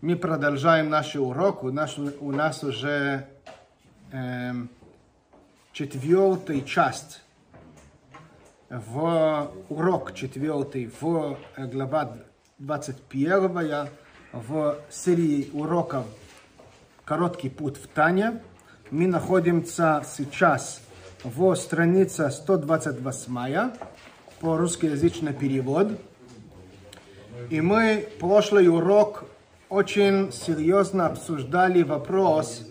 Мы продолжаем наш урок. У нас, у нас уже эм, четвертая часть в урок четвертый в глава 21 в серии уроков «Короткий путь в Тане». Мы находимся сейчас в странице 128 по русскоязычный перевод. И мы прошлый урок очень серьезно обсуждали вопрос,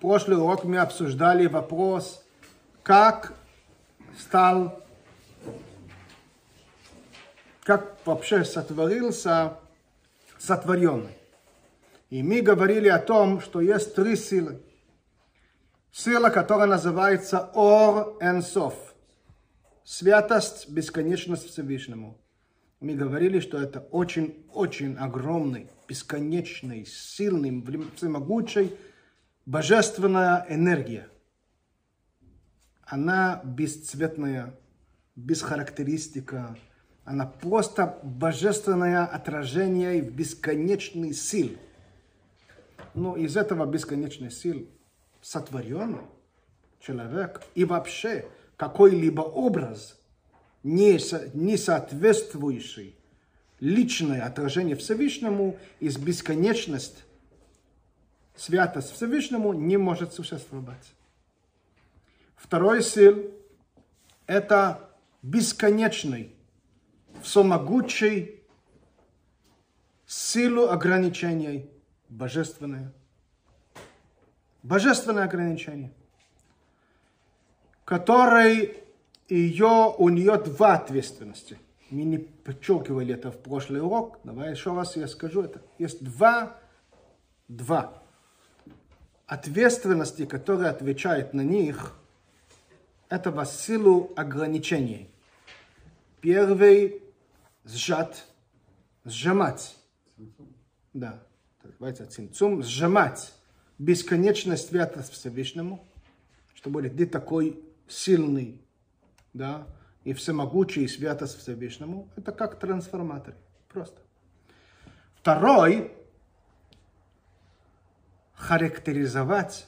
прошлый урок мы обсуждали вопрос, как стал, как вообще сотворился сотворенный. И мы говорили о том, что есть три силы. Сила, которая называется Ор Энсов – святость, бесконечность Всевышнему. Мы говорили, что это очень-очень огромный, бесконечный, сильный, всемогучий, божественная энергия. Она бесцветная, без характеристика. Она просто божественное отражение в бесконечной сил. Но из этого бесконечной сил сотворенный человек и вообще какой-либо образ, не, не соответствующий личное отражение Всевышнему из бесконечности, святость Всевышнему не может существовать. Второй сил – это бесконечный, всемогучий силу ограничений божественное. Божественное ограничение – который ее, у нее два ответственности. Мы не подчеркивали это в прошлый урок. Давай еще раз я скажу это. Есть два, два ответственности, которые отвечают на них, это во силу ограничений. Первый сжат, сжимать. Да, называется цинцум, сжимать бесконечность святость Всевышнему, что будет ты такой сильный, да, и всемогучий, и святость Всевышнему, это как трансформатор. Просто. Второй, характеризовать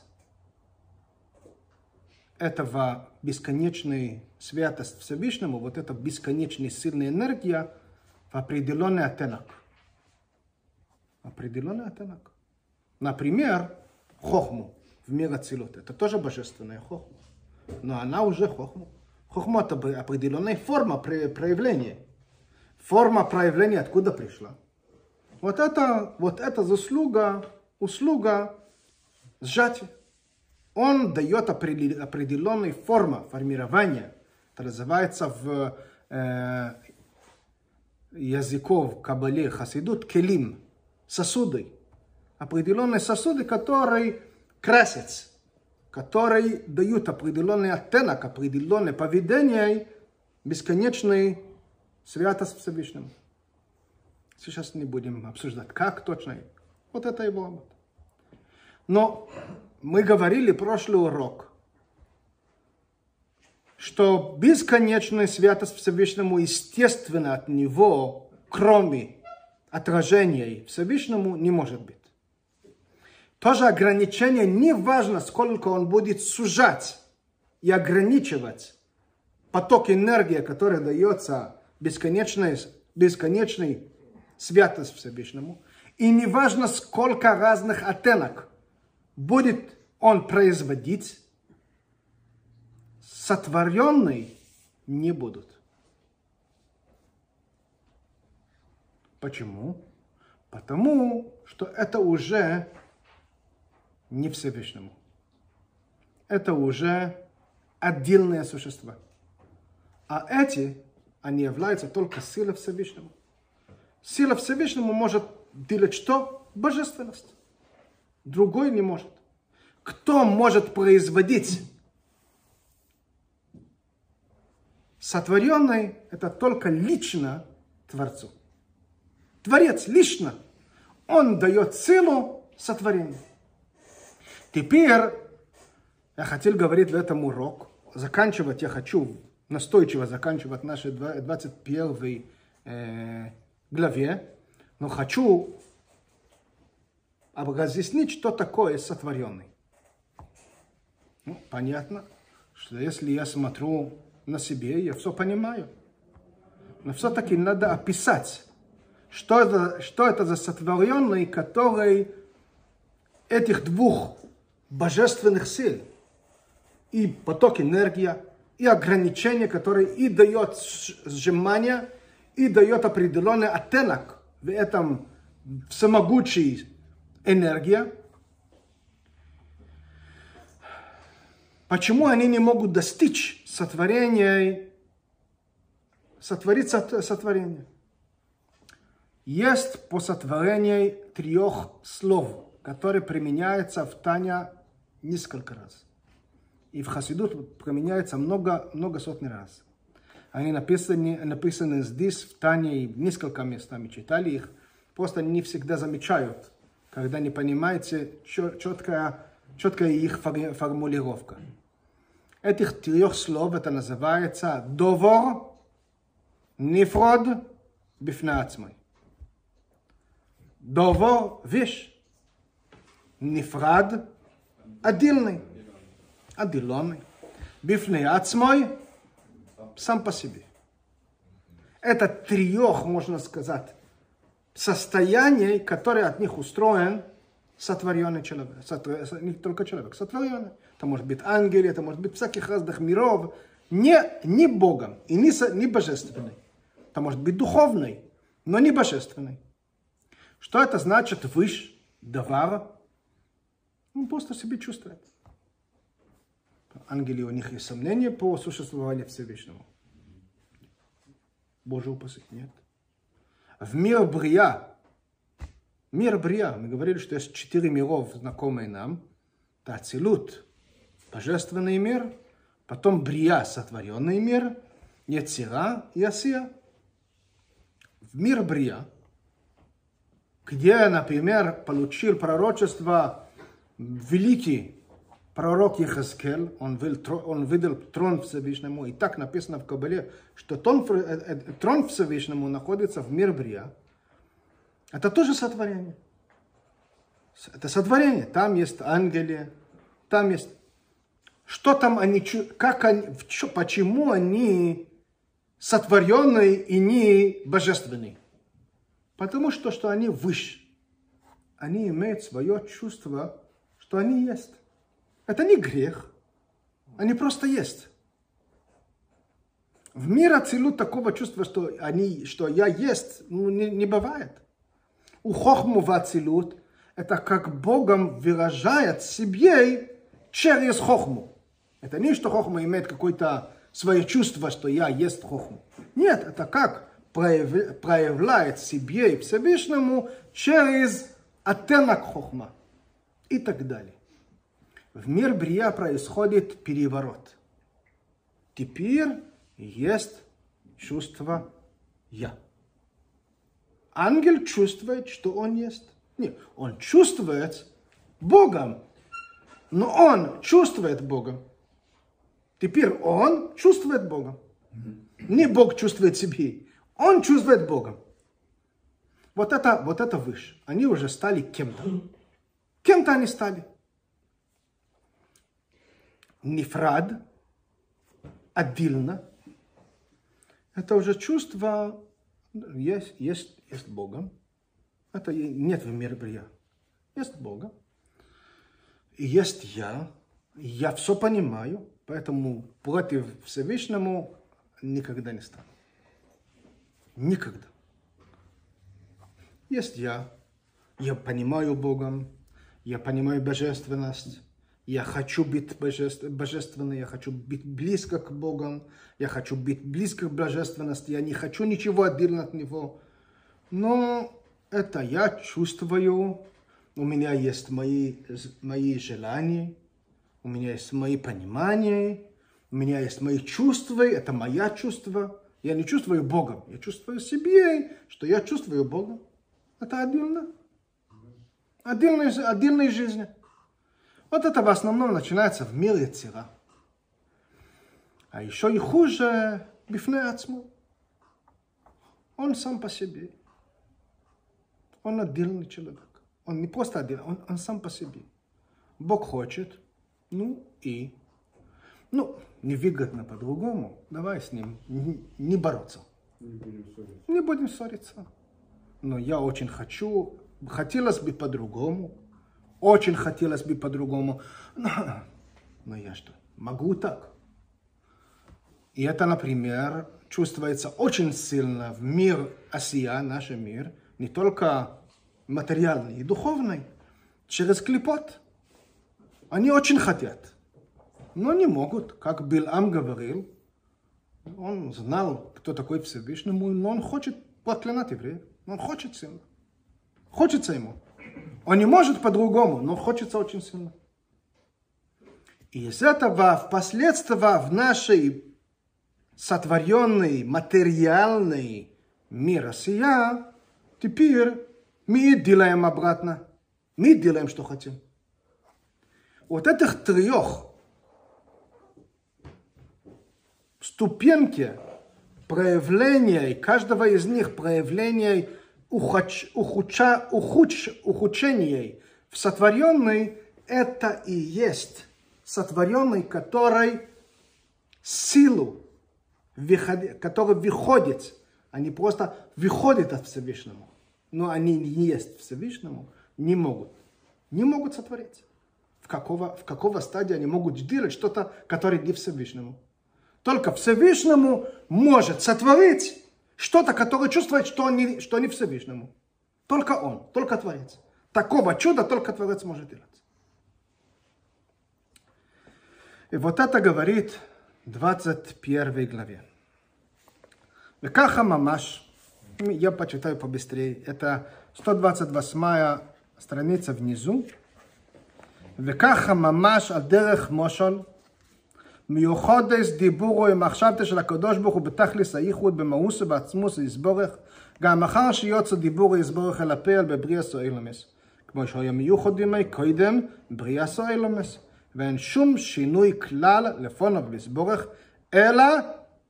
этого бесконечной святость Всевышнему, вот эта бесконечная сильная энергия в определенный оттенок. Определенный оттенок. Например, хохму в мире Это тоже божественная хохма но она уже хохма. Хохма это определенная форма проявления. Форма проявления откуда пришла? Вот это, вот эта заслуга, услуга сжатия. Он дает определенную форму формирования. Это называется в э, языков Кабале Хасидут келим, сосуды. Определенные сосуды, которые красятся которые дают определенный оттенок, определенное поведение бесконечной святость Всевышнему. Сейчас не будем обсуждать, как точно. Вот это его работа. Но мы говорили прошлый урок, что бесконечная святость Всевышнему, естественно, от него, кроме отражения Всевышнему, не может быть. Тоже ограничение, не важно, сколько он будет сужать и ограничивать поток энергии, который дается бесконечной, бесконечной святость Всевышнему. И не важно, сколько разных оттенок будет он производить, сотворенные не будут. Почему? Потому что это уже не Всевышнему. Это уже отдельные существа. А эти, они являются только силой Всевышнему. Сила Всевышнему может делать что? Божественность. Другой не может. Кто может производить сотворенный, это только лично Творцу. Творец лично, он дает силу сотворению. Теперь я хотел говорить в этом урок, заканчивать я хочу, настойчиво заканчивать наш 21 э, главе, но хочу разъяснить, что такое сотворенный. Ну, понятно, что если я смотрю на себе, я все понимаю. Но все-таки надо описать, что это, что это за сотворенный, который этих двух божественных сил и поток энергии, и ограничения, которые и дает сжимание, и дает определенный оттенок в этом всемогучей энергии. Почему они не могут достичь сотворения, сотворить сотворение? Есть по сотворению трех слов, которые применяются в Таня несколько раз. И в Хасидут применяется много, много сотни раз. Они написаны, написаны здесь, в Тане, и несколько местами читали их. Просто не всегда замечают, когда не понимаете четкая, четкая их формулировка. Этих трех слов это называется довор, нефрод, бифнацмой. Довор – вещь. Нефрад отдельный, отделенный, бифней ацмой, сам по себе. Это трех, можно сказать, состояний, которые от них устроен сотворенный человек. Сотвор... Не только человек, сотворенный. Это может быть ангел, это может быть всяких разных миров. Не, не Богом и не, не божественный. Это может быть духовный, но не божественный. Что это значит выше давара? Он просто себе чувствует. Ангели, у них есть сомнения по существованию Всевышнего. Боже упаси, нет. В мир Брия, мир Брия, мы говорили, что есть четыре миров, знакомые нам. Это Ацилут, божественный мир, потом Брия, сотворенный мир, Яцера и Асия. В мир Брия, где, например, получил пророчество великий пророк Ехаскель, он, видел, он видел трон Всевышнему, и так написано в Кабале, что трон, трон Всевышнему находится в мир Брия. Это тоже сотворение. Это сотворение. Там есть ангели, там есть... Что там они, как они, почему они сотворенные и не божественные? Потому что, что они выше. Они имеют свое чувство что они есть. Это не грех, они просто есть. В мир Ацилут такого чувства, что, они, что я есть, ну, не, не бывает. У Хохму в Ацилут это как Богом выражает себе через Хохму. Это не, что Хохма имеет какое-то свое чувство, что я есть Хохму. Нет, это как проявляет себе и Всевышнему через оттенок Хохма и так далее. В мир Брия происходит переворот. Теперь есть чувство «я». Ангел чувствует, что он есть. Нет, он чувствует Богом, но он чувствует Бога. Теперь он чувствует Бога. Не Бог чувствует себе, он чувствует Бога. Вот это, вот это выше. Они уже стали кем-то. Кем-то они стали. Нефрад, отдельно. Это уже чувство, есть, есть, есть Бога. Это нет в мире брия. Есть Бога. Есть я. Я все понимаю, поэтому против Всевышнему никогда не стану. Никогда. Есть я. Я понимаю Богом, я понимаю божественность, я хочу быть божественным, я хочу быть близко к Богу, я хочу быть близко к божественности, я не хочу ничего отдельно от Него. Но это я чувствую, у меня есть мои, мои желания, у меня есть мои понимания, у меня есть мои чувства, это моя чувства. Я не чувствую Бога, я чувствую себе, что я чувствую Бога. Это отдельно отдельной, отдельной жизни. Вот это в основном начинается в мире Цира. А еще и хуже Бифне Ацму. он сам по себе. Он отдельный человек. Он не просто отдельный, он, он сам по себе. Бог хочет, ну и, ну, невыгодно по-другому, давай с ним не, не бороться. Не будем ссориться. Не будем ссориться. Но я очень хочу, хотелось бы по-другому, очень хотелось бы по-другому. Но, но я что, могу так? И это, например, чувствуется очень сильно в мир Асия, наш мир, не только материальный и духовный, через клипот. Они очень хотят, но не могут, как Билам говорил. Он знал, кто такой Всевышний, но он хочет проклинать евреев. Он хочет сильно. Хочется ему. Он не может по-другому, но хочется очень сильно. И из этого впоследствии в нашей сотворенный материальный мир сия, теперь мы делаем обратно. Мы делаем, что хотим. Вот этих трех ступеньки проявления, каждого из них проявлений ухудш, ухудша, ухудш, ухудшений в сотворенной, это и есть сотворенный, который силу, который выходит, они просто выходят от Всевышнего, но они не есть Всевышнему, не могут, не могут сотворить. В какого, в какого стадии они могут делать что-то, которое не Всевышнему. Только Всевышнему может сотворить что-то, которое чувствует, что не, что не Всевышнему. Только Он, только Творец. Такого чуда только Творец может делать. И вот это говорит 21 главе. Векаха мамаш, я почитаю побыстрее, это 128 страница внизу. Векаха мамаш адерех мошол, מיוחדס דיבורו עם מחשבתא של הקדוש ברוך הוא בתכלס הייחוד במאוסו בעצמוס יסבורך. גם אחר שיוצא דיבורו יסבורך אל הפועל בבריאה סואלמס כמו שהיה מיוחד ימי קודם בריאה סואלמס ואין שום שינוי כלל לפונו ויסבורך אלא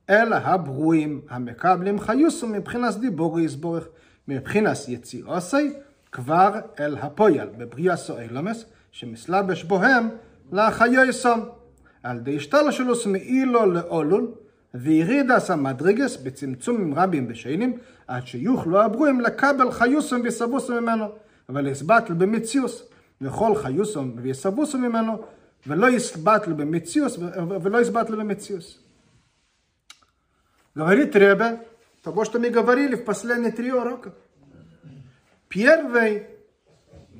אלא הברואים המקבלים חיוסו מבחינת דיבורו יסבורך. מבחינת יציאוסי כבר אל הפועל בבריאה סואלמס שמסלבש בוהם לחיוסם על ידי השתלשלוס מאילו לאולול, וירידס המדרגס בצמצומים רבים ושיינים, עד שיוכלו הברואים לקבל חיוסם ויסבוסם ממנו, אבל יסבטל במציאוס, וכל חיוסם ויסבוסם ממנו, ולא יסבטל במציאוס, ולא יסבטל במציאוס. Говорит Ребе, того, что мы говорили в последние три урока. Первый,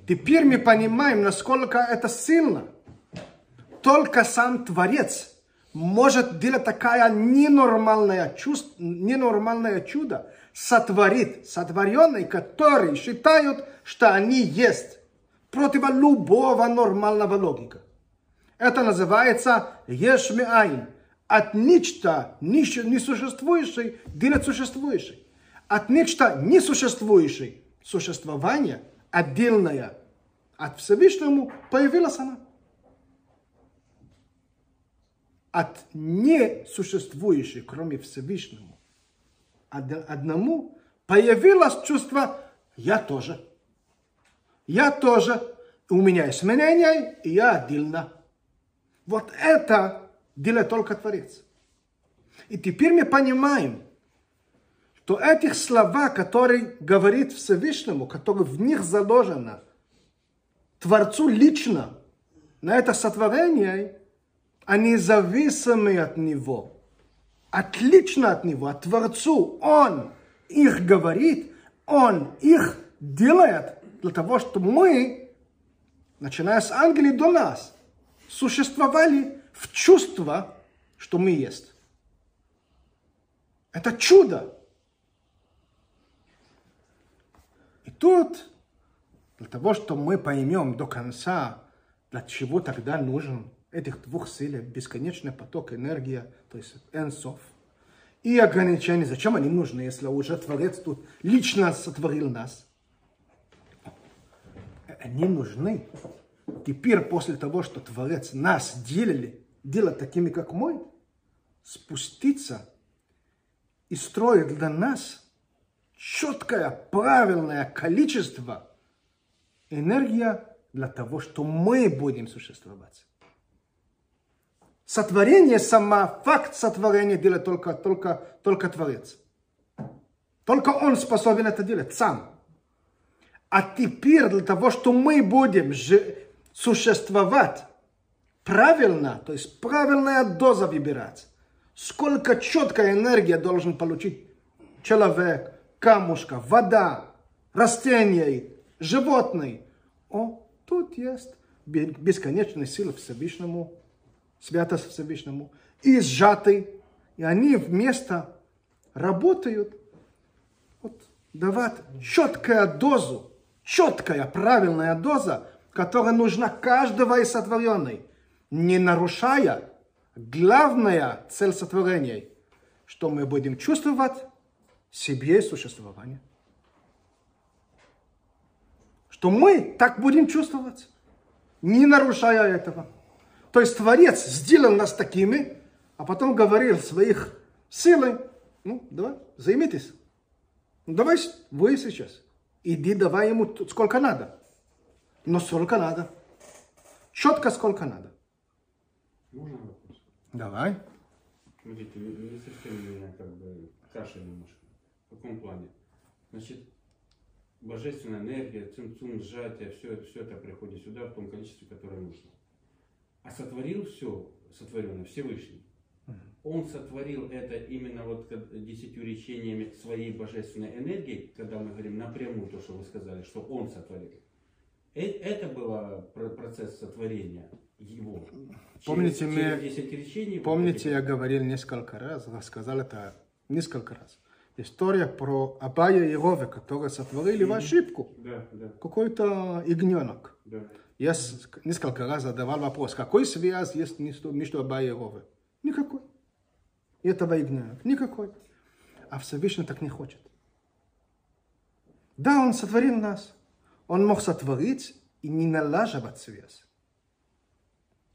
теперь мы понимаем, насколько это сильно – только сам Творец может делать такая ненормальное, чувство, ненормальное чудо, сотворит, сотворенный, которые считают, что они есть против любого нормального логика. Это называется ешмиайн. От нечто несуществующей делать существующей. От нечто несуществующей существование отдельное от Всевышнему появилась она от несуществующей, кроме Всевышнему, одному появилось чувство «я тоже». Я тоже. У меня есть мнение, и я отдельно. Вот это делает только Творец. И теперь мы понимаем, что этих слова, которые говорит Всевышнему, которые в них заложено, Творцу лично, на это сотворение, они зависимы от Него, отлично от Него, от Творцу. Он их говорит, Он их делает для того, чтобы мы, начиная с ангелей до нас, существовали в чувство, что мы есть. Это чудо. И тут, для того, чтобы мы поймем до конца, для чего тогда нужен этих двух сил, бесконечный поток энергии, то есть энсов, и ограничения. Зачем они нужны, если уже Творец тут лично сотворил нас? Они нужны. Теперь, после того, что Творец нас делили, делать такими, как мы, спуститься и строить для нас четкое, правильное количество энергия для того, что мы будем существовать. Сотворение сама, факт сотворения делает только, только, только Творец. Только Он способен это делать сам. А теперь для того, что мы будем существовать правильно, то есть правильная доза выбирать, сколько четкая энергия должен получить человек, камушка, вода, растения, животные. О, тут есть бесконечная сила Всевышнему, святость Всевышнему, и сжатый, и они вместо работают, вот, давать четкая дозу, четкая, правильная доза, которая нужна каждого из сотворенной, не нарушая главная цель сотворения, что мы будем чувствовать себе существование. Что мы так будем чувствовать, не нарушая этого. То есть Творец сделал нас такими, а потом говорил своих силой, ну, давай, займитесь. Ну, давай вы сейчас. Иди, давай ему сколько надо. Но сколько надо. Четко сколько надо. Можно вопрос? Давай. Смотрите, вы совсем меня как бы каша немножко. В каком плане? Значит, божественная энергия, цинцум, сжатие, все, все это приходит сюда в том количестве, которое нужно. А сотворил все, сотворенное Всевышний. Он сотворил это именно вот десятью речениями своей божественной энергии, когда мы говорим напрямую то, что вы сказали, что он сотворил. Э, это был процесс сотворения его. Помните, через, мы, через 10 речений, помните я говорил несколько раз, рассказал это несколько раз. История про Абая и Рове, которые сотворили mm-hmm. ошибку. Да, да. Какой-то ягненок. Да. Я несколько раз задавал вопрос, какой связь есть между, Абая и? Никакой. И этого ягненок. Никакой. А Всевышний так не хочет. Да, Он сотворил нас. Он мог сотворить и не налаживать связь.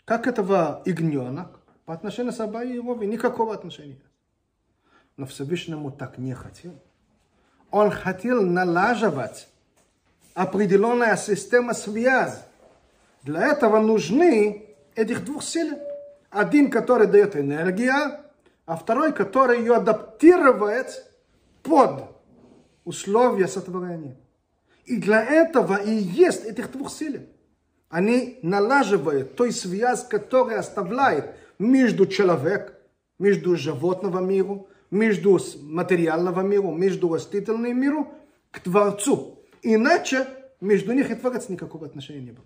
Как этого ягненок по отношению с Абай никакого отношения. Но Всевышнему так не хотел. Он хотел налаживать определенная система связи. Для этого нужны этих двух сил. Один, который дает энергию, а второй, который ее адаптирует под условия сотворения. И для этого и есть этих двух сил они налаживают той связь, которая оставляет между человеком, между животного миру, между материального миру, между растительным миром к Творцу. Иначе между них и Творец никакого отношения не было.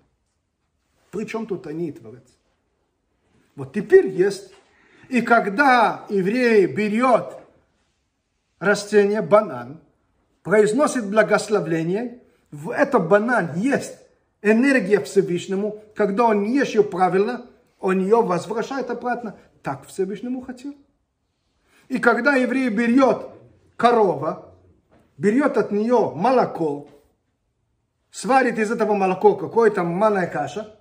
Причем тут они и Творец. Вот теперь есть. И когда еврей берет растение, банан, произносит благословление, в этом банан есть энергия Всевышнему, когда он ешь ее правильно, он ее возвращает обратно. Так Всевышнему хотел. И когда еврей берет корова, берет от нее молоко, сварит из этого молока какое-то манная каша,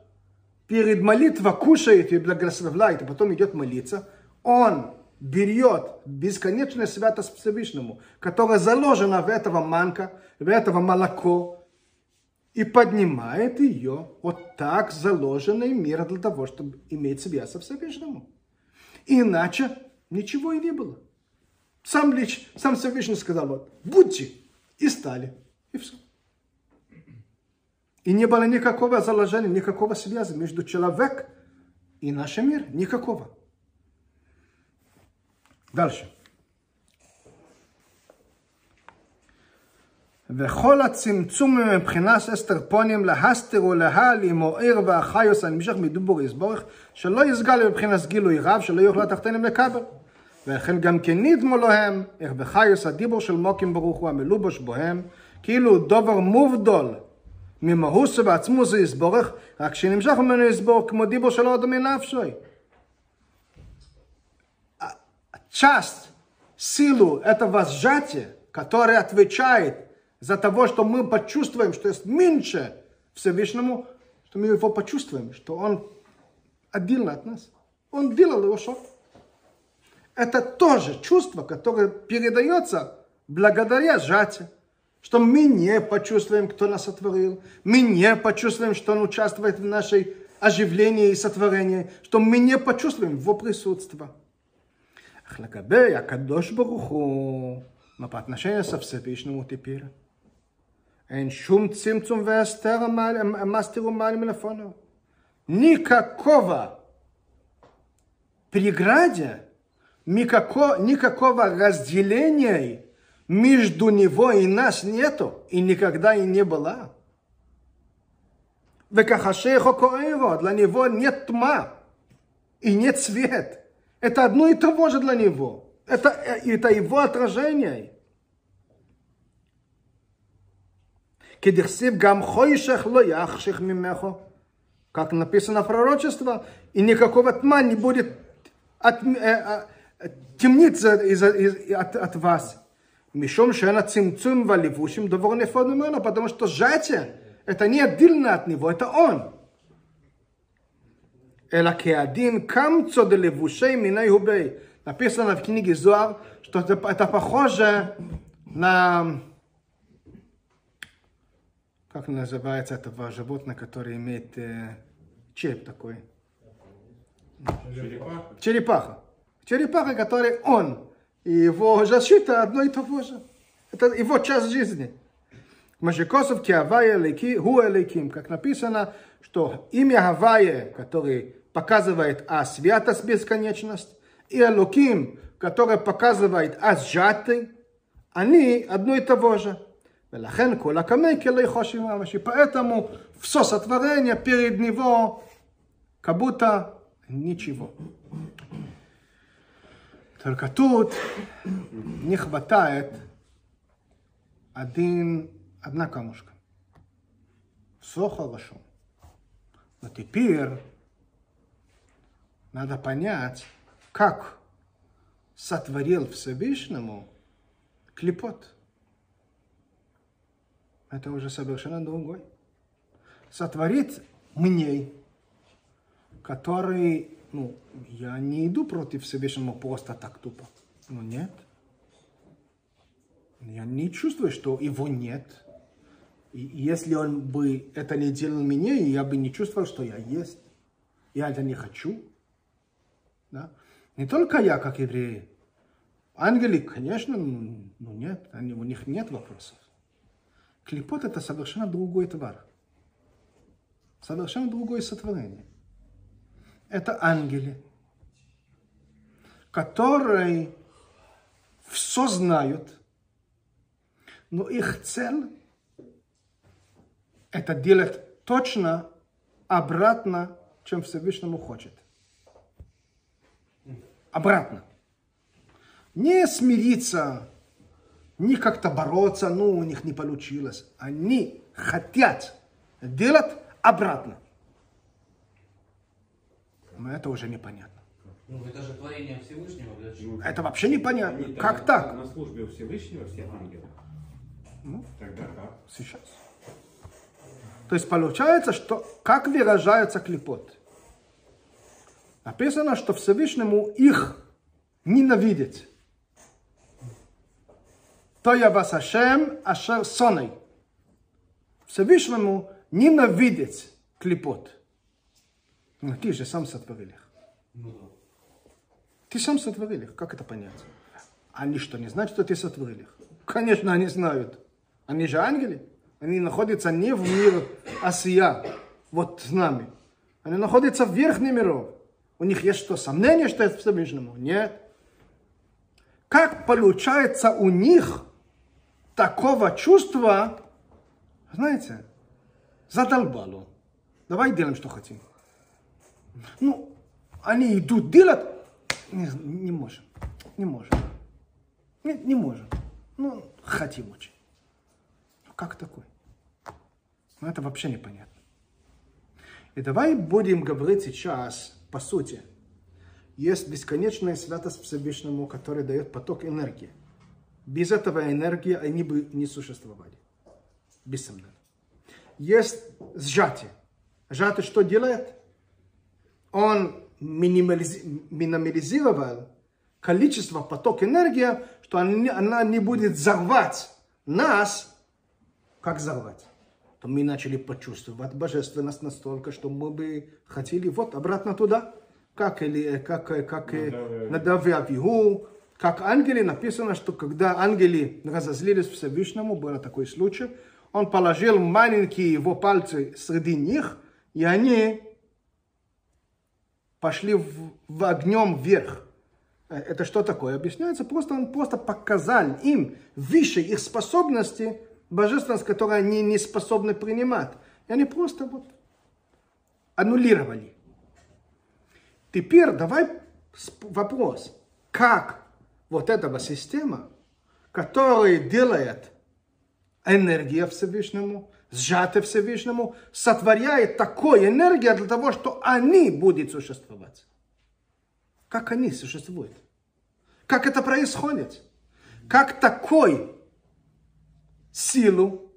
перед молитвой кушает и благословляет, и потом идет молиться, он берет бесконечное святость Всевышнему, которая заложена в этого манка, в этого молоко, и поднимает ее вот так заложенный мир для того, чтобы иметь связь со Всевышнему. Иначе ничего и не было. Сам, лич, сам Всевышний сказал, вот, будьте, и стали, и все. И не было никакого заложения, никакого связи между человеком и нашим миром, никакого. Дальше. וכל הצמצום מבחינת אסתר פונים להסתר ולהעלים או עיר והחיוס הנמשך מדובור יסבורך שלא יסגל מבחינת גילוי רב שלא יוכלו תחתינים לקבל. וכן גם כן נדמו להם איך בחיוס הדיבור של מוקים ברוך הוא המלובוש בוהם כאילו דובר מובדול ממהוסו ועצמוסו יסבורך רק שנמשך ממנו יסבור כמו דיבור שלא אדומי נפשוי. Часть силу этого сжатия, которая отвечает за того, что мы почувствуем, что есть меньше Всевышнему, что мы его почувствуем, что он отдельно от нас. Он делал его что? Это тоже чувство, которое передается благодаря сжатию. что мы не почувствуем, кто нас сотворил, мы не почувствуем, что он участвует в нашей оживлении и сотворении, что мы не почувствуем его присутствие. אך לגבי הקדוש ברוך הוא, но по отношению со Всевышнему теперь, אין שום צמצום והסתר המסתיר ומעל מלפונו. Никакого преграде, никакого, никакого разделения между него и нас нету, и никогда и не было. Векахашехо коэро, для него нет тьма и нет свет. Это одно и того же для него. Это, это его отражение. Кедерсив гам хойшех ло мимехо. Как написано в пророчестве, и никакого тьма не будет от, э, э, темниться из, из, от, от вас. Мишом шена цимцум валивушим довор нефодумена, потому что сжатие – это не отдельно от него, это он. Эла кеадин камцо де левушей минай губей. Написано в книге Зуар, что это, это похоже на... Как называется этого животное, которое имеет э, череп такой? Черепаха. Черепаха. Черепаха, который он И его защита одно и того же. Это его часть жизни. Машикосов Киавая Леки, Хуэлейким, как написано, что имя Хавая, который показывает о святость бесконечность, и Элоким, который показывает о сжатый, они одно и того же. ולכן כל הקמי כלי חושבים ממשי. Поэтому все сотворение перед него как будто ничего. Только тут не хватает один одна камушка. Все хорошо. Но теперь надо понять, как сотворил Всевышнему клепот. Это уже совершенно другой. Сотворит мне, который, ну, я не иду против Всевышнего просто так тупо. Ну, нет. Я не чувствую, что его нет. И если он бы это не делал мне, я бы не чувствовал, что я есть. Я это не хочу. Да? Не только я, как евреи. Ангели, конечно, ну нет, они, у них нет вопросов. Клепот это совершенно другой товар. Совершенно другое сотворение. Это ангели, которые все знают, но их цель это делать точно обратно, чем Всевышнему хочет. Обратно. Не смириться, не как-то бороться, ну, у них не получилось. Они хотят делать обратно. Но это уже непонятно. Ну, это же творение Всевышнего. Для чего? Это вообще непонятно. Они как там так? На службе у Всевышнего все ангелы. Ну, Тогда как? сейчас. То есть получается, что как выражается клепот? Написано, что Всевышнему их ненавидеть. То я вас Ашем, Ашер Соней. Всевышнему ненавидеть клепот. Но ты же сам сотворил их. Ну да. Ты сам сотворил их. Как это понять? Они что, не знают, что ты сотворил их? Конечно, они знают. Они же ангелы. Они находятся не в мире Асия, вот с нами. Они находятся в верхнем миру. У них есть что, сомнение, что это Всевышнему? Нет. Как получается у них такого чувства, знаете, задолбало. Давай делаем, что хотим. Ну, они идут делать, не, не можем, не можем. Не, не можем. Ну, хотим очень. Ну, как такой? Ну, это вообще непонятно. И давай будем говорить сейчас по сути. Есть бесконечная святость Всевышнему, которая дает поток энергии. Без этого энергии они бы не существовали. Бессомненно. Есть сжатие. Сжатие что делает? Он минимализи- минимализировал количество поток энергии, что она не- она не будет взорвать нас. Как взорвать, то мы начали почувствовать божественность настолько, что мы бы хотели вот обратно туда, как, или, как, э, как э, Надав и Надав и Авигу, как ангели, написано, что когда ангели разозлились Всевышнему, был такой случай, он положил маленькие его пальцы среди них, и они пошли в, в огнем вверх. Э, Это что такое? Объясняется, просто он просто показал им выше их способности, божественность, которую они не способны принимать. И они просто вот аннулировали. Теперь давай вопрос, как вот эта система, которая делает энергия Всевышнему, сжатая Всевышнему, сотворяет такую энергию для того, что они будут существовать. Как они существуют? Как это происходит? Как такой силу,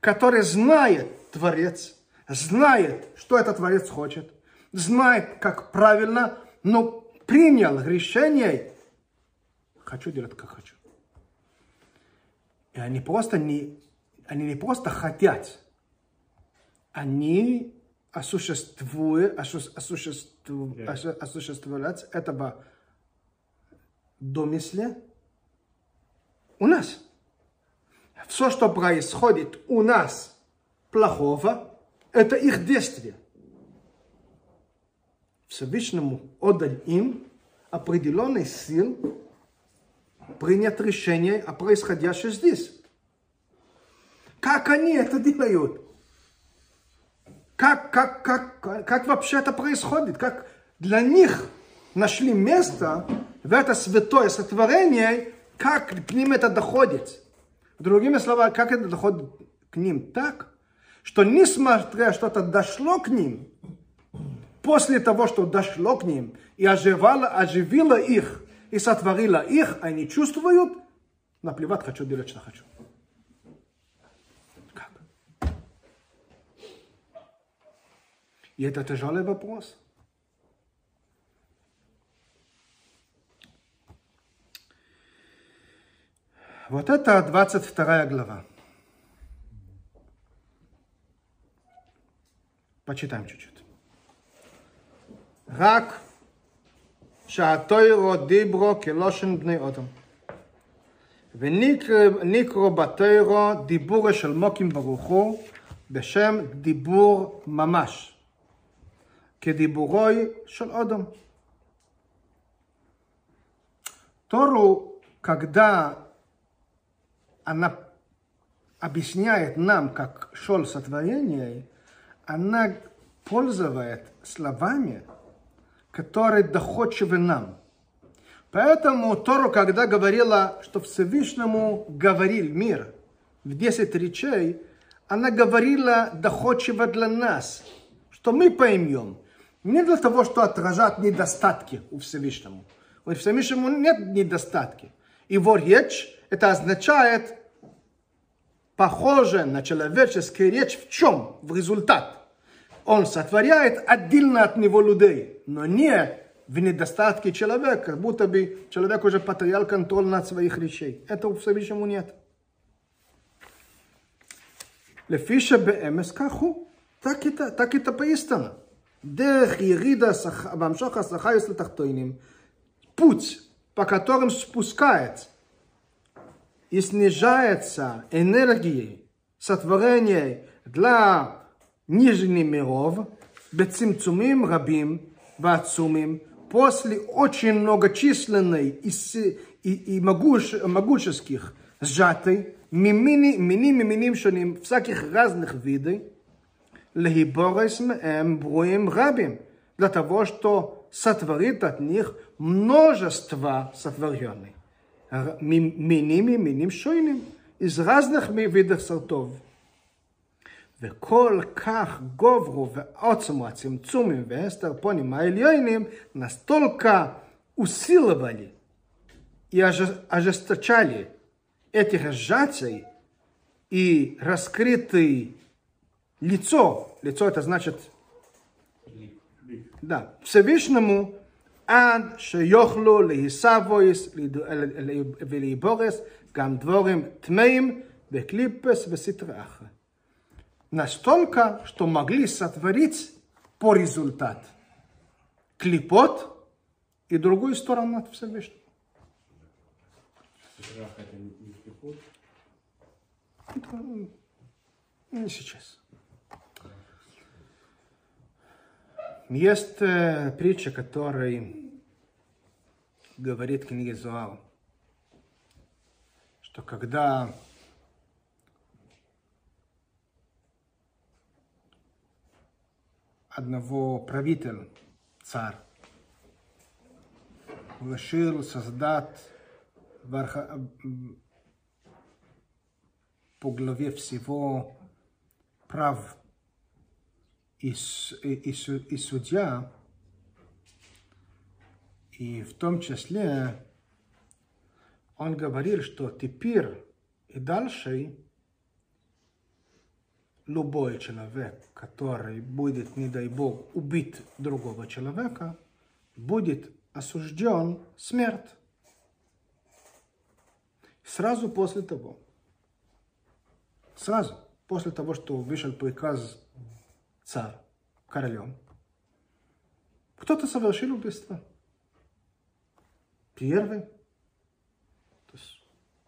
который знает Творец, знает, что этот Творец хочет, знает, как правильно, но принял решение, хочу делать, как хочу. И они просто не, они не просто хотят, они осуществуют, осу- осуществу- Да. осу- осуществлять этого домысле у нас. Все, что происходит у нас плохого, это их действие. Всевышнему отдал им определенный сил принять решение о происходящем здесь. Как они это делают? Как, как, как, как вообще это происходит? Как для них нашли место в это святое сотворение, как к ним это доходит? Другими словами, как это доходит к ним так, что несмотря что это дошло к ним, после того, что дошло к ним и оживало, оживило их и сотворило их, они чувствуют, наплевать, хочу делать, что хочу. И это тяжелый вопрос. Вот это 22 глава. Почитаем чуть-чуть. רק שהתוירו דיברו כלושן בני אודם. ונקרו בתוירו דיבורו של מוקים ברוך הוא בשם דיבור ממש, כדיבורוי של אודם. Тору, когда она объясняет нам, как шел сотворение, она пользует словами, которые доходчивы нам. Поэтому Тору, когда говорила, что Всевышнему говорил мир в 10 речей, она говорила доходчиво для нас, что мы поймем. не для того, что отражать недостатки у Всевышнему. У Всевышнему нет недостатки. Его речь, это означает похоже на человеческую речь в чем? В результат. Он сотворяет отдельно от него людей, но не в недостатке человека, как будто бы человек уже потерял контроль над своих речей. Это у Всевышнему нет. Лефиша БМС Каху. Так это, так это поистина. Дерх Ирида Бамшоха Сахарис Латахтойним. Путь, по которым спускает и снижается энергии. сотворения для нижних миров, бецимцумим рабим, бацумим, после очень многочисленной и, и, и могуш, могущеских сжатой, мимини, мини, миминим шоним, всяких разных видов, להיבורס מהם ברואים רבים, для того, что сотворит от них множество сотворенных. Р- ми- Миним и миним шойным, из разных видов сортов. וכל כך גוברו ועוצמו הצמצומים והסתרפונים העליונים настолько усиливали и оже- ожесточали этих сжатий и раскрытый лицо, лицо это значит, да, Всевышнему, ад шеёхлу лейсавоис э, э, велиборес гам дворим тмеим веклипес веситраха. Настолько, что могли сотворить по результат клипот и другую сторону от Всевышнего. Не сейчас. Есть э, притча, который говорит в книге Зоал, что когда одного правителя, царь, решил создать по главе всего прав и, и, и су- и судья, и в том числе он говорил, что теперь и дальше любой человек, который будет, не дай бог, убить другого человека, будет осужден смерть. Сразу после того, сразу после того, что вышел приказ царь, королем, кто-то совершил убийство. Первый. То есть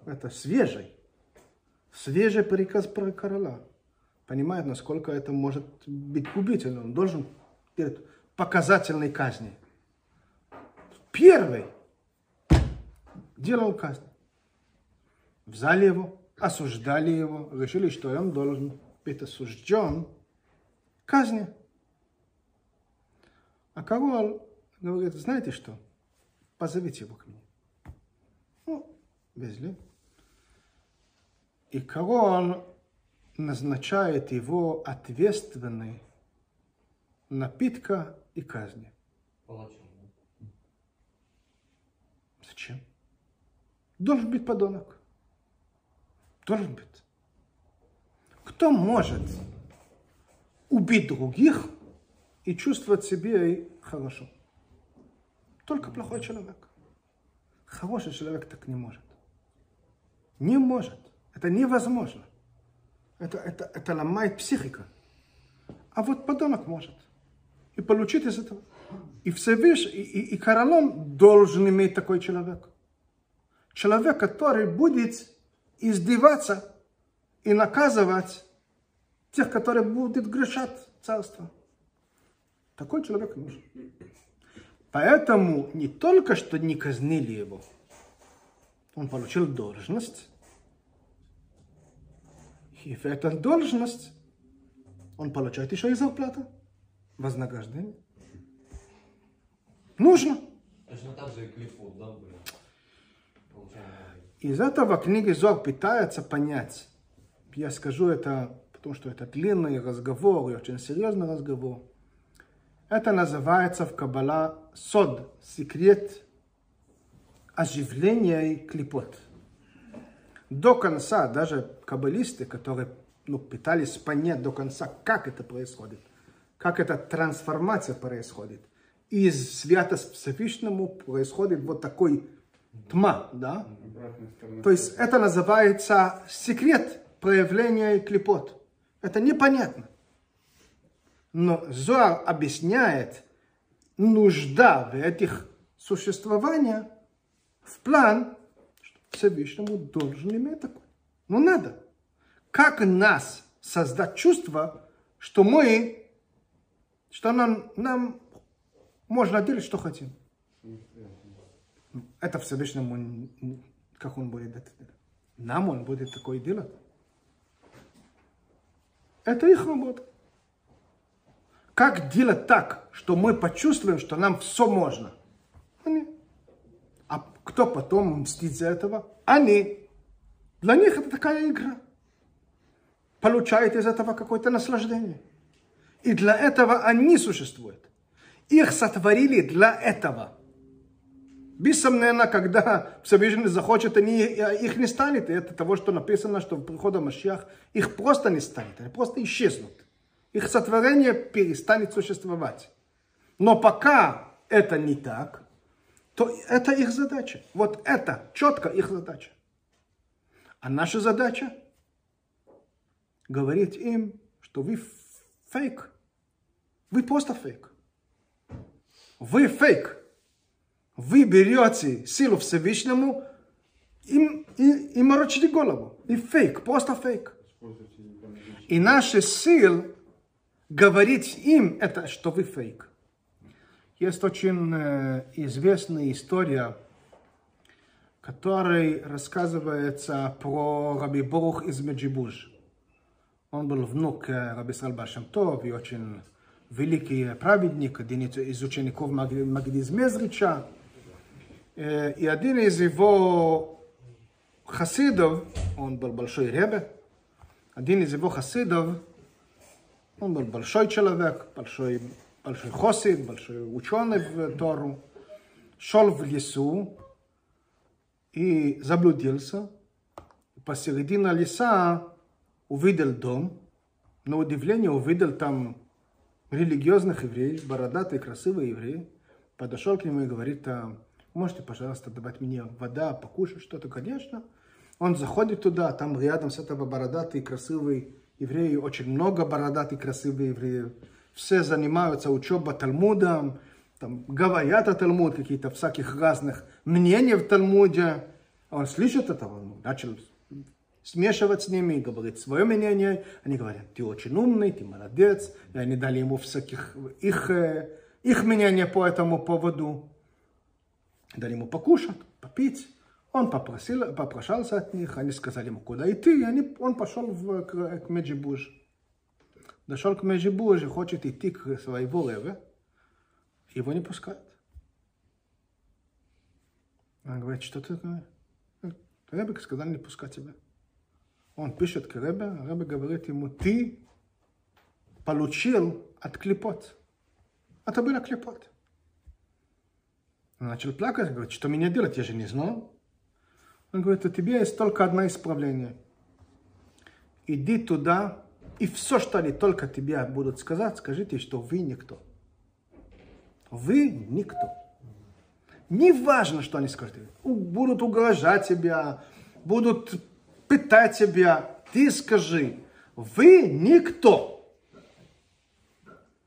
это свежий. Свежий приказ про короля. Понимает, насколько это может быть губительно. Он должен перед показательной казни. Первый делал казнь. Взяли его, осуждали его, решили, что он должен быть осужден казни. А король говорит, знаете что, позовите его к мне. Ну, везли. И король назначает его ответственный напитка и казни. Палачом. Зачем? Должен быть подонок. Должен быть. Кто может убить других и чувствовать себя хорошо? Только плохой человек. Хороший человек так не может. Не может. Это невозможно. Это, это, это ломает психика. А вот подонок может. И получить из этого. И Всевыш, и, и, и королем должен иметь такой человек. Человек, который будет издеваться и наказывать тех, которые будут грешать царство. Такой человек нужен. Поэтому не только что не казнили его, он получил должность. И в эту должность он получает еще и зарплату, вознаграждение. Нужно. Точно так же и клифот, да, были? Получаем. Из этого книги Зор пытается понять. Я скажу это, потому что это длинный разговор и очень серьезный разговор. Это называется в Каббала сод, секрет оживления клипот. До конца даже каббалисты, которые ну, пытались понять до конца, как это происходит, как эта трансформация происходит. Из свято Всевышнему происходит вот такой тьма, да? То есть это называется секрет проявления клепот. Это непонятно. Но Зоар объясняет нужда в этих существования в план, что Всевышнему должен иметь такое. Ну надо. Как нас создать чувство, что мы, что нам, нам можно делать, что хотим. Это Всевышнему, как он будет это делать? Нам он будет такое делать. Это их работа. Как делать так, что мы почувствуем, что нам все можно? Они. А кто потом мстит за этого? Они. Для них это такая игра. Получают из этого какое-то наслаждение. И для этого они существуют. Их сотворили для этого. Бессомненно, когда Всевышний захочет, они, их не станет. И это того, что написано, что в приходе Машьях их просто не станет. Они просто исчезнут. Их сотворение перестанет существовать. Но пока это не так, то это их задача. Вот это четко их задача. А наша задача говорить им, что вы фейк. Вы просто фейк. Вы фейк. Вы берете силу Всевышнему и, и, и морочите голову. И фейк, просто фейк. И наши сил говорить им это, что вы фейк. Есть очень э, известная история, которой рассказывается про Раби Борух из Меджибуж. Он был внук э, Раби Исраил Башамтов и очень великий праведник, один из учеников Маг- Магдиз Мезрича. Э, И один из его хасидов, он был большой ребе, один из его хасидов, он был большой человек, большой, большой хосид, большой ученый в Тору, шел в лесу и заблудился. Посередине леса увидел дом, на удивление увидел там религиозных евреев, бородатые, красивые евреи. Подошел к нему и говорит, «А, можете, пожалуйста, давать мне вода, покушать что-то, конечно. Он заходит туда, там рядом с этого бородатый, красивый евреи, очень много бородатых, красивых евреев. Все занимаются учебой Талмудом, там говорят о Талмуде, какие-то всяких разных мнений в Талмуде. Он слышит это, он начал смешивать с ними, говорит свое мнение. Они говорят, ты очень умный, ты молодец. И они дали ему всяких их, э, их мнение по этому поводу. Дали ему покушать, попить. Он попросил, попрошался от них, они сказали ему, куда идти, и они, он пошел в, к, к Меджибуж. Дошел к Меджибуж и хочет идти к своего Реве, его не пускают. Он говорит, что ты такое? Ребе сказал не пускать тебя. Он пишет к Ребе, а Ребе говорит ему, ты получил от клепот. Это было клепот. Начал плакать, говорит, что мне делать, я же не знал. Он говорит, у тебя есть только одно исправление. Иди туда, и все, что они только тебе будут сказать, скажите, что вы никто. Вы никто. Не важно, что они скажут. Будут угрожать тебя, будут пытать тебя. Ты скажи, вы никто.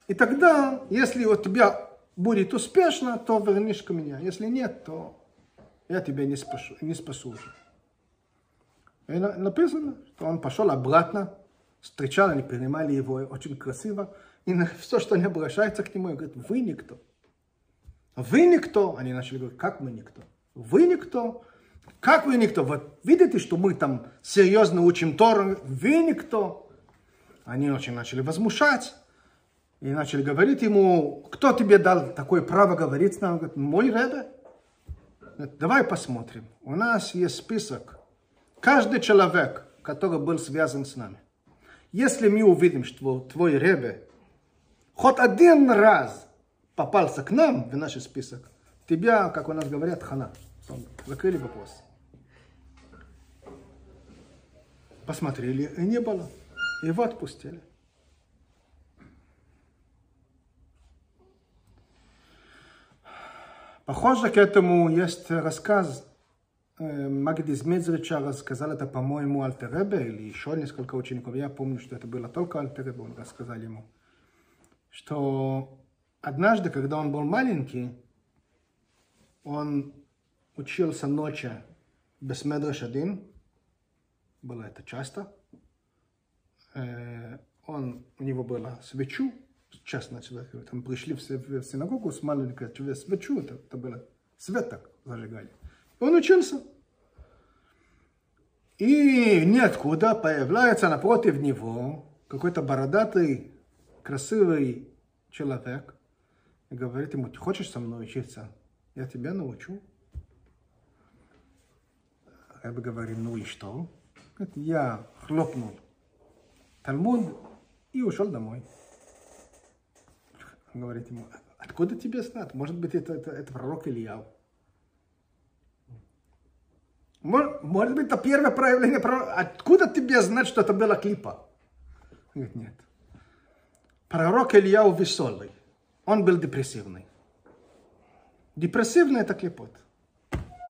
И тогда, если у тебя будет успешно, то вернешь ко меня. Если нет, то я тебя не спасу, не спасу уже. И на- написано, что он пошел обратно, встречал, они принимали его очень красиво, и на все, что они обращаются к нему, и говорят, вы никто. Вы никто. Они начали говорить, как мы никто? Вы никто. Как вы никто? Вот видите, что мы там серьезно учим Тору? Вы никто. Они очень начали возмущать. И начали говорить ему, кто тебе дал такое право говорить с нами? Он говорит, мой Ребе. Давай посмотрим. У нас есть список. Каждый человек, который был связан с нами. Если мы увидим, что твой Ребе хоть один раз попался к нам в наш список, тебя, как у нас говорят, хана. Закрыли вопрос. Посмотрели, и не было. Его отпустили. Похоже к этому есть рассказ э, Магди Змезрича рассказал это, по-моему, Альтеребе или еще несколько учеников. Я помню, что это было только Альтеребе, он рассказал ему, что однажды, когда он был маленький, он учился ночью без медреш один, было это часто. Э, Он, у него было свечу, честно человек, там пришли все в синагогу с маленькой свечу, это, это было свет так зажигали. Он учился. И ниоткуда появляется напротив него какой-то бородатый, красивый человек и говорит ему, ты хочешь со мной учиться? Я тебя научу. Я бы говорил, ну и что? Я хлопнул Талмуд и ушел домой. Говорит ему, откуда тебе знать? Может быть, это, это, это пророк Ильяу. Мож- Может быть, это первое проявление пророка. Откуда тебе знать, что это была клипа? Он говорит, нет. Пророк Ильяу веселый. Он был депрессивный. Депрессивный это клепот.